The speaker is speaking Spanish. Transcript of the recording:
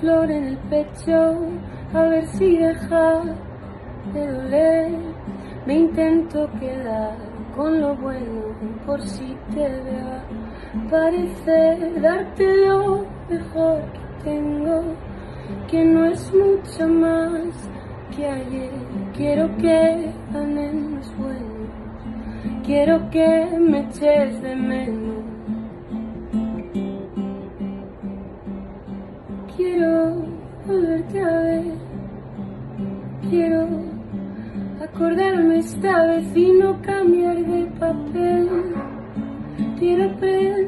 flor en el pecho, a ver si deja de doler. Me intento quedar con lo bueno por si te vea. Parece darte lo mejor que tengo, que no es mucho más que ayer. Quiero que ganemos bueno, quiero que me eches de menos. Quiero volverte a ver, quiero acordarme esta vez y no cambiar de papel. Quiero aprender.